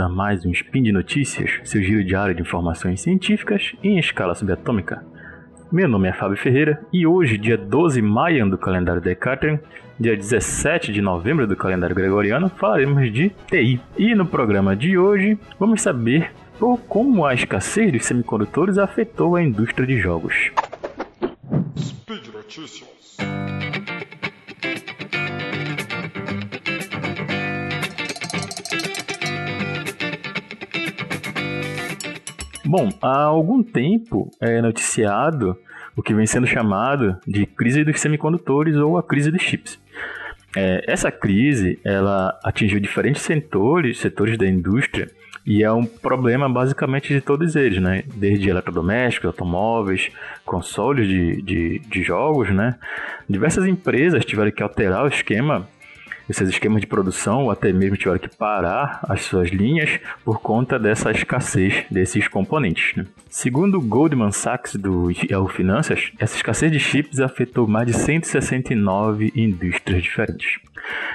a mais um Spin de Notícias, seu giro diário de informações científicas em escala subatômica. Meu nome é Fábio Ferreira e hoje, dia 12 de maio do calendário Decatrian, dia 17 de novembro do calendário gregoriano, falaremos de TI. E no programa de hoje, vamos saber como a escassez dos semicondutores afetou a indústria de jogos. Speed Notícias. Bom, há algum tempo é noticiado o que vem sendo chamado de crise dos semicondutores ou a crise dos chips. É, essa crise ela atingiu diferentes setores, setores da indústria e é um problema basicamente de todos eles, né? Desde eletrodomésticos, automóveis, consoles de, de, de jogos, né? Diversas empresas tiveram que alterar o esquema esses esquemas de produção ou até mesmo tiveram que parar as suas linhas por conta dessa escassez desses componentes. Né? Segundo Goldman Sachs do Yahoo Finanças, essa escassez de chips afetou mais de 169 indústrias diferentes.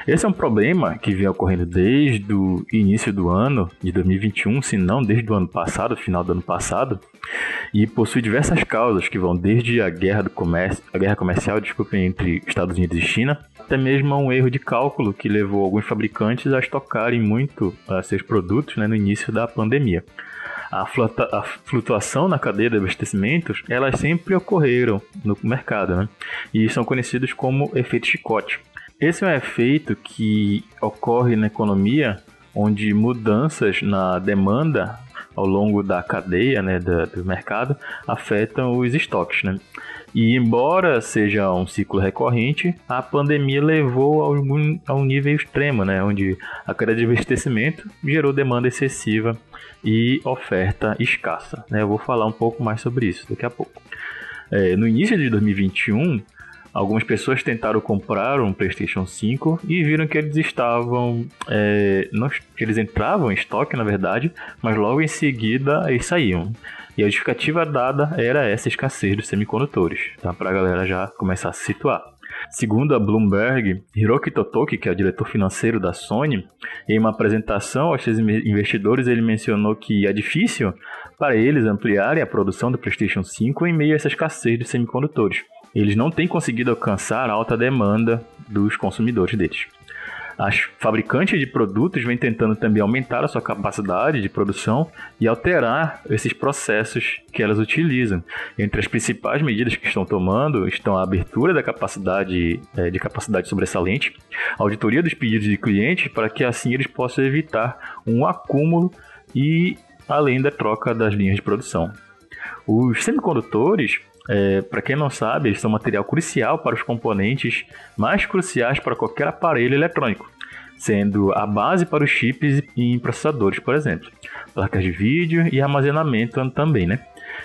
Esse é um problema que vem ocorrendo desde o início do ano de 2021, se não desde o ano passado, final do ano passado, e possui diversas causas que vão desde a guerra do comércio, a guerra comercial, desculpe, entre Estados Unidos e China, até mesmo a um erro de cálculo que levou alguns fabricantes a estocarem muito uh, seus produtos né, no início da pandemia. A, a, flutuação na cadeia de abastecimentos, elas sempre ocorreram no mercado, né? E são conhecidos como efeito chicote. Esse é um efeito que ocorre na economia onde mudanças na demanda ao longo da cadeia né, do, do mercado afetam os estoques. Né? E embora seja um ciclo recorrente, a pandemia levou a, algum, a um nível extremo, né, onde a queda de abastecimento gerou demanda excessiva e oferta escassa. Né? Eu vou falar um pouco mais sobre isso daqui a pouco. É, no início de 2021, Algumas pessoas tentaram comprar um PlayStation 5 e viram que eles estavam. É, não, eles entravam em estoque, na verdade, mas logo em seguida eles saíam. E a justificativa dada era essa escassez dos semicondutores, tá? para a galera já começar a se situar. Segundo a Bloomberg, Hiroki Totoki, que é o diretor financeiro da Sony, em uma apresentação aos seus investidores, ele mencionou que é difícil para eles ampliarem a produção do PlayStation 5 em meio a essa escassez de semicondutores eles não têm conseguido alcançar a alta demanda dos consumidores deles. As fabricantes de produtos vêm tentando também aumentar a sua capacidade de produção e alterar esses processos que elas utilizam. Entre as principais medidas que estão tomando estão a abertura da capacidade é, de capacidade sobressalente, auditoria dos pedidos de clientes para que assim eles possam evitar um acúmulo e além da troca das linhas de produção. Os semicondutores é, para quem não sabe, eles são material crucial para os componentes mais cruciais para qualquer aparelho eletrônico, sendo a base para os chips em processadores, por exemplo, placas de vídeo e armazenamento também, né?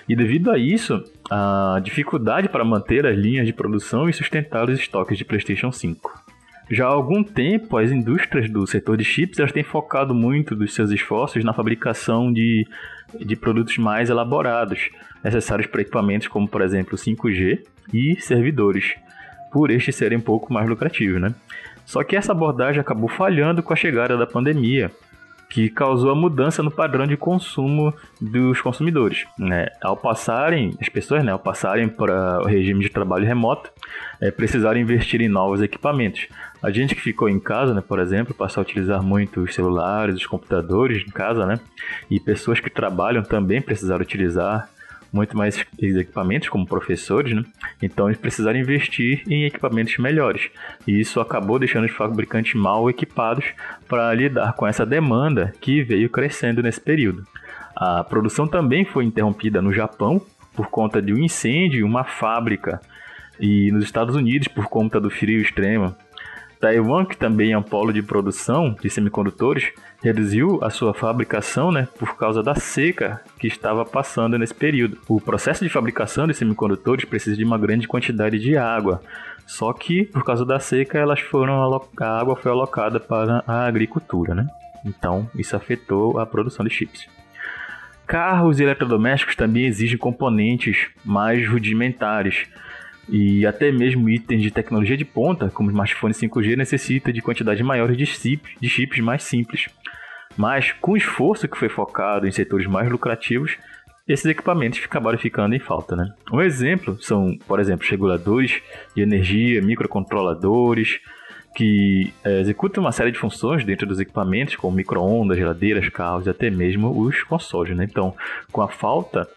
E devido a isso, a dificuldade para manter as linhas de produção e sustentar os estoques de PlayStation 5. Já há algum tempo, as indústrias do setor de chips elas têm focado muito dos seus esforços na fabricação de, de produtos mais elaborados, necessários para equipamentos como, por exemplo, 5G e servidores, por estes serem um pouco mais lucrativos. Né? Só que essa abordagem acabou falhando com a chegada da pandemia, que causou a mudança no padrão de consumo dos consumidores. Né? Ao passarem, as pessoas, né, ao passarem para o regime de trabalho remoto, é, precisaram investir em novos equipamentos. A gente que ficou em casa, né, por exemplo, passou a utilizar muito os celulares, os computadores em casa, né? E pessoas que trabalham também precisaram utilizar muito mais equipamentos como professores, né? Então eles precisaram investir em equipamentos melhores. E isso acabou deixando os fabricantes mal equipados para lidar com essa demanda que veio crescendo nesse período. A produção também foi interrompida no Japão por conta de um incêndio em uma fábrica e nos Estados Unidos por conta do frio extremo. Taiwan, que também é um polo de produção de semicondutores, reduziu a sua fabricação né, por causa da seca que estava passando nesse período. O processo de fabricação de semicondutores precisa de uma grande quantidade de água, só que por causa da seca elas foram a água foi alocada para a agricultura, né? Então isso afetou a produção de chips. Carros e eletrodomésticos também exigem componentes mais rudimentares e até mesmo itens de tecnologia de ponta, como smartphones 5G, necessita de quantidade maiores de, chip, de chips mais simples. Mas com o esforço que foi focado em setores mais lucrativos, esses equipamentos acabaram ficando em falta. Né? Um exemplo são, por exemplo, reguladores de energia, microcontroladores, que é, executam uma série de funções dentro dos equipamentos, como microondas, geladeiras, carros e até mesmo os consoles. Né? Então, com a falta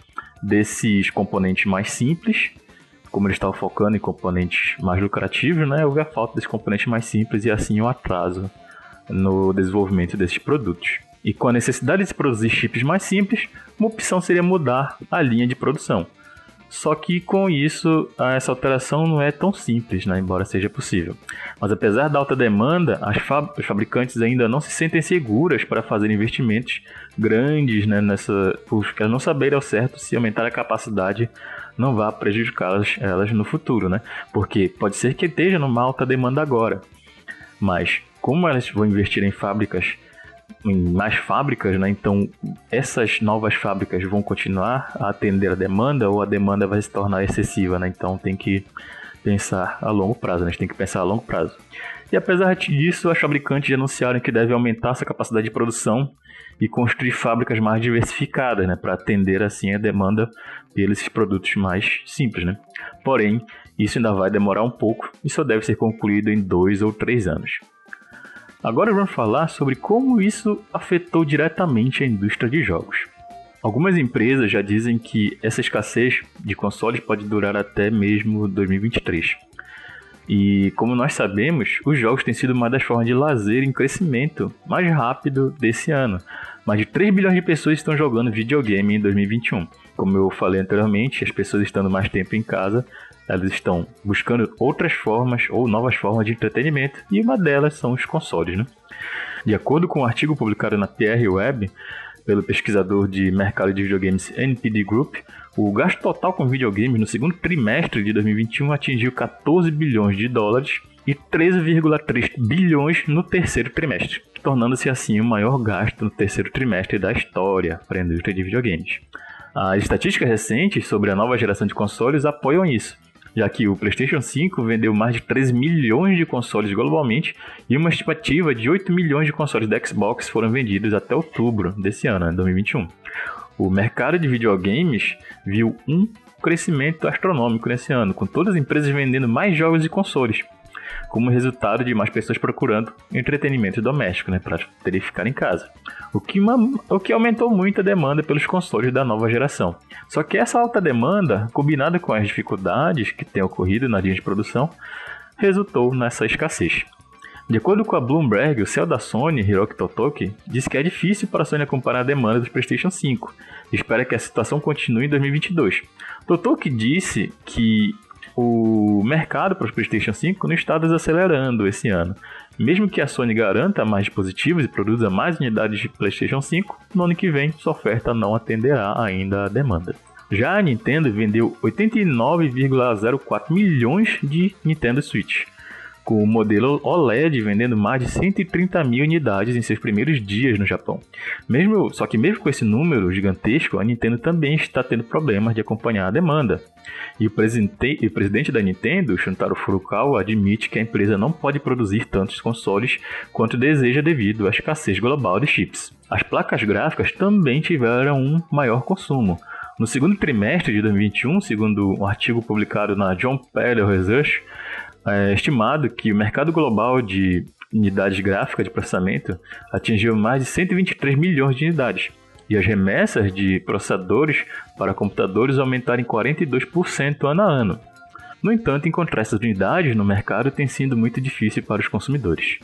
desses componentes mais simples, como eles estavam focando em componentes mais lucrativos, né, houve a falta desses componentes mais simples e assim o um atraso no desenvolvimento desses produtos. E com a necessidade de produzir chips mais simples, uma opção seria mudar a linha de produção. Só que com isso, essa alteração não é tão simples, né? embora seja possível. Mas apesar da alta demanda, as os fabricantes ainda não se sentem seguras para fazer investimentos grandes né, nessa, porque não saberem ao certo se aumentar a capacidade não vá prejudicá-las elas no futuro, né? Porque pode ser que esteja numa alta demanda agora, mas como elas vão investir em fábricas em mais fábricas, né? Então essas novas fábricas vão continuar a atender a demanda ou a demanda vai se tornar excessiva, né? Então tem que pensar a longo prazo, né? a gente tem que pensar a longo prazo. E apesar disso, as fabricantes anunciaram que devem aumentar essa capacidade de produção e construir fábricas mais diversificadas, né, para atender assim a demanda pelos produtos mais simples, né. Porém, isso ainda vai demorar um pouco e só deve ser concluído em dois ou três anos. Agora vamos falar sobre como isso afetou diretamente a indústria de jogos. Algumas empresas já dizem que essa escassez de consoles pode durar até mesmo 2023. E como nós sabemos, os jogos têm sido uma das formas de lazer em crescimento mais rápido desse ano. Mais de 3 bilhões de pessoas estão jogando videogame em 2021. Como eu falei anteriormente, as pessoas estando mais tempo em casa elas estão buscando outras formas ou novas formas de entretenimento, e uma delas são os consoles. Né? De acordo com um artigo publicado na PR Web, pelo pesquisador de mercado de videogames NPD Group, o gasto total com videogames no segundo trimestre de 2021 atingiu 14 bilhões de dólares e 13,3 bilhões no terceiro trimestre, tornando-se assim o maior gasto no terceiro trimestre da história para a indústria de videogames. As estatísticas recentes sobre a nova geração de consoles apoiam isso, já que o PlayStation 5 vendeu mais de 13 milhões de consoles globalmente e uma estimativa de 8 milhões de consoles da Xbox foram vendidos até outubro desse ano, 2021. O mercado de videogames viu um crescimento astronômico nesse ano, com todas as empresas vendendo mais jogos e consoles, como resultado de mais pessoas procurando entretenimento doméstico, né, para poder ficar em casa. O que, o que aumentou muito a demanda pelos consoles da nova geração. Só que essa alta demanda, combinada com as dificuldades que têm ocorrido na linha de produção, resultou nessa escassez. De acordo com a Bloomberg, o CEO da Sony, Hiroki Totoki, disse que é difícil para a Sony acompanhar a demanda dos PlayStation 5 e espera que a situação continue em 2022. Totoki disse que o mercado para os PlayStation 5 não está desacelerando esse ano. Mesmo que a Sony garanta mais dispositivos e produza mais unidades de PlayStation 5, no ano que vem sua oferta não atenderá ainda à demanda. Já a Nintendo vendeu 89,04 milhões de Nintendo Switch, com o modelo OLED vendendo mais de 130 mil unidades em seus primeiros dias no Japão. Mesmo, só que mesmo com esse número gigantesco, a Nintendo também está tendo problemas de acompanhar a demanda. E o, presidente, o presidente da Nintendo, Shuntaro Furukawa, admite que a empresa não pode produzir tantos consoles quanto deseja devido à escassez global de chips. As placas gráficas também tiveram um maior consumo. No segundo trimestre de 2021, segundo um artigo publicado na John Pell Research, é estimado que o mercado global de unidades gráficas de processamento atingiu mais de 123 milhões de unidades, e as remessas de processadores para computadores aumentaram em 42% ano a ano. No entanto, encontrar essas unidades no mercado tem sido muito difícil para os consumidores.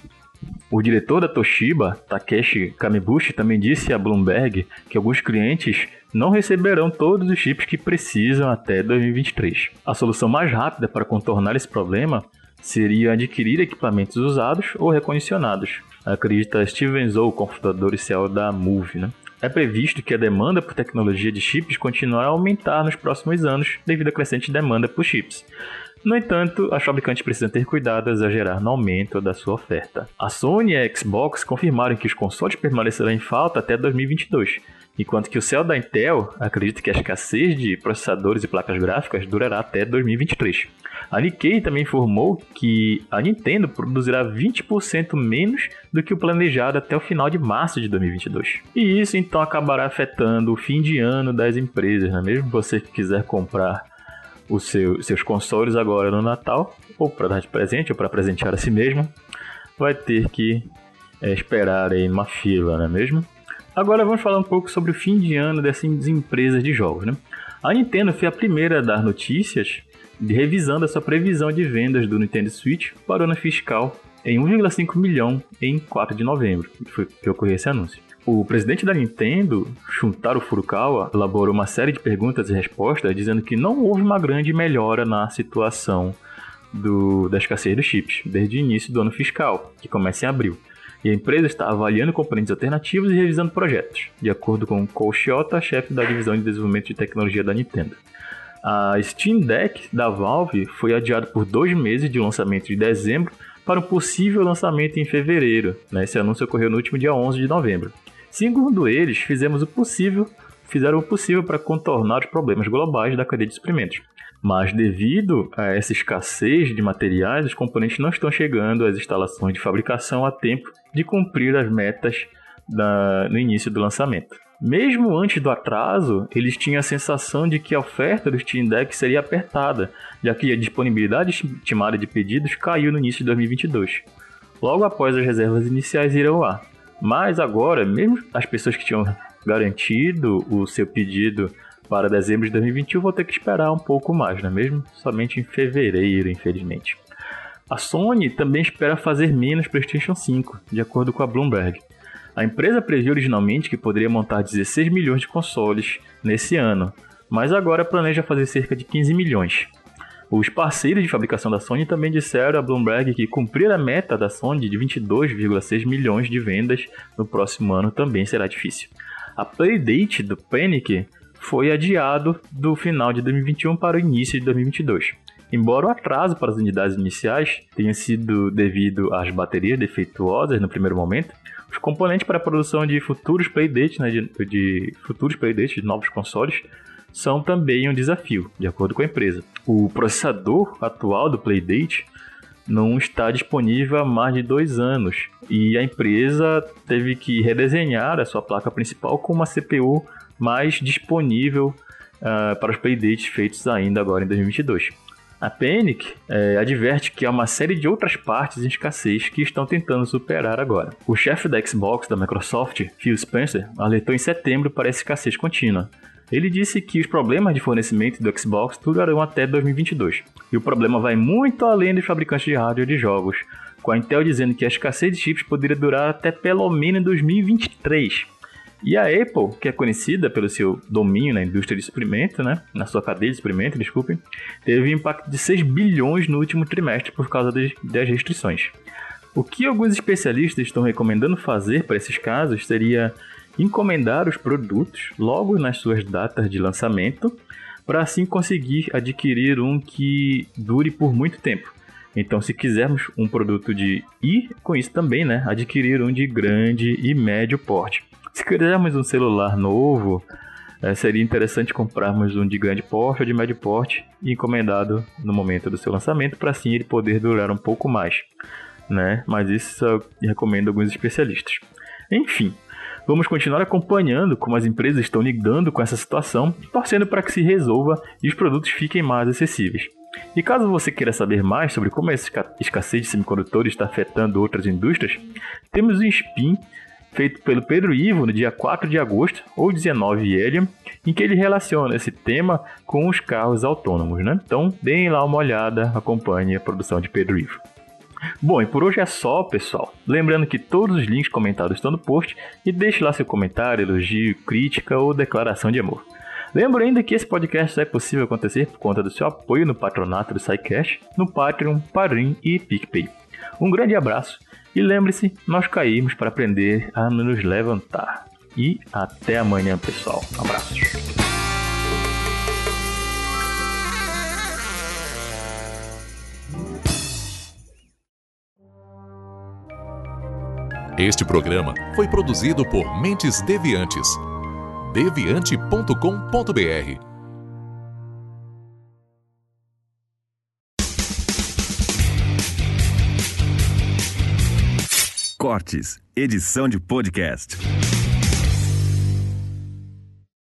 O diretor da Toshiba, Takeshi Kamibushi, também disse a Bloomberg que alguns clientes não receberão todos os chips que precisam até 2023. A solução mais rápida para contornar esse problema seria adquirir equipamentos usados ou recondicionados, acredita Steven Zou, computador e CEO da Move. Né? É previsto que a demanda por tecnologia de chips continuará a aumentar nos próximos anos devido à crescente demanda por chips. No entanto, as fabricantes precisam ter cuidado a exagerar no aumento da sua oferta. A Sony e a Xbox confirmaram que os consoles permanecerão em falta até 2022 enquanto que o céu da Intel acredita que a escassez de processadores e placas gráficas durará até 2023. A Nikkei também informou que a Nintendo produzirá 20% menos do que o planejado até o final de março de 2022. E isso então acabará afetando o fim de ano das empresas, não é mesmo? Você que quiser comprar os seu, seus consoles agora no Natal, ou para dar de presente, ou para presentear a si mesmo, vai ter que é, esperar aí numa fila, não é mesmo? Agora vamos falar um pouco sobre o fim de ano dessas empresas de jogos, né? A Nintendo foi a primeira a dar notícias de revisando a sua previsão de vendas do Nintendo Switch para o ano fiscal em 1,5 milhão em 4 de novembro, que foi que ocorreu esse anúncio. O presidente da Nintendo, Shuntaro Furukawa, elaborou uma série de perguntas e respostas dizendo que não houve uma grande melhora na situação do, da escassez dos chips desde o início do ano fiscal, que começa em abril. E a empresa está avaliando componentes alternativos e revisando projetos, de acordo com Shiota, chefe da divisão de desenvolvimento de tecnologia da Nintendo. A Steam Deck da Valve foi adiada por dois meses de lançamento de dezembro para um possível lançamento em fevereiro. Né? Esse anúncio ocorreu no último dia 11 de novembro. Segundo eles, fizemos o possível, fizeram o possível para contornar os problemas globais da cadeia de suprimentos. Mas devido a essa escassez de materiais, os componentes não estão chegando às instalações de fabricação a tempo de cumprir as metas da, no início do lançamento. Mesmo antes do atraso, eles tinham a sensação de que a oferta do Steam Deck seria apertada, já que a disponibilidade estimada de pedidos caiu no início de 2022, logo após as reservas iniciais irem ao ar. Mas agora, mesmo as pessoas que tinham garantido o seu pedido para dezembro de 2021 vão ter que esperar um pouco mais, não é mesmo? Somente em fevereiro, infelizmente. A Sony também espera fazer menos PlayStation 5, de acordo com a Bloomberg. A empresa previu originalmente que poderia montar 16 milhões de consoles nesse ano, mas agora planeja fazer cerca de 15 milhões. Os parceiros de fabricação da Sony também disseram a Bloomberg que cumprir a meta da Sony de 22,6 milhões de vendas no próximo ano também será difícil. A Playdate do Panic foi adiado do final de 2021 para o início de 2022. Embora o atraso para as unidades iniciais tenha sido devido às baterias defeituosas no primeiro momento, os componentes para a produção de futuros playdates, né, de, de futuros playdates de novos consoles, são também um desafio, de acordo com a empresa. O processador atual do Playdate não está disponível há mais de dois anos e a empresa teve que redesenhar a sua placa principal com uma CPU mais disponível uh, para os Playdates feitos ainda agora em 2022. A Panic é, adverte que há uma série de outras partes em escassez que estão tentando superar agora. O chefe da Xbox da Microsoft, Phil Spencer, alertou em setembro para essa escassez contínua. Ele disse que os problemas de fornecimento do Xbox durarão até 2022. E o problema vai muito além dos fabricantes de hardware de jogos, com a Intel dizendo que a escassez de chips poderia durar até pelo menos 2023. E a Apple, que é conhecida pelo seu domínio na indústria de suprimento, né, na sua cadeia de suprimento, desculpem, teve um impacto de 6 bilhões no último trimestre por causa das restrições. O que alguns especialistas estão recomendando fazer para esses casos seria encomendar os produtos logo nas suas datas de lançamento, para assim conseguir adquirir um que dure por muito tempo. Então, se quisermos um produto de e com isso também, né, adquirir um de grande e médio porte. Se quisermos um celular novo, é, seria interessante comprarmos um de grande porte ou de médio porte e encomendado no momento do seu lançamento, para assim ele poder durar um pouco mais. Né? Mas isso eu recomendo alguns especialistas. Enfim, vamos continuar acompanhando como as empresas estão lidando com essa situação, torcendo para que se resolva e os produtos fiquem mais acessíveis. E caso você queira saber mais sobre como essa escassez de semicondutores está afetando outras indústrias, temos um spin feito pelo Pedro Ivo no dia 4 de agosto, ou 19 ele, em que ele relaciona esse tema com os carros autônomos, né? Então, deem lá uma olhada, acompanhe a produção de Pedro Ivo. Bom, e por hoje é só, pessoal. Lembrando que todos os links comentados estão no post e deixe lá seu comentário, elogio, crítica ou declaração de amor. Lembro ainda que esse podcast só é possível acontecer por conta do seu apoio no patronato do SciCash, no Patreon, Padrim e PicPay. Um grande abraço e lembre-se, nós caímos para aprender a nos levantar. E até amanhã, pessoal. Um abraço. Este programa foi produzido por Mentes Deviantes deviante.com.br. Edição de podcast.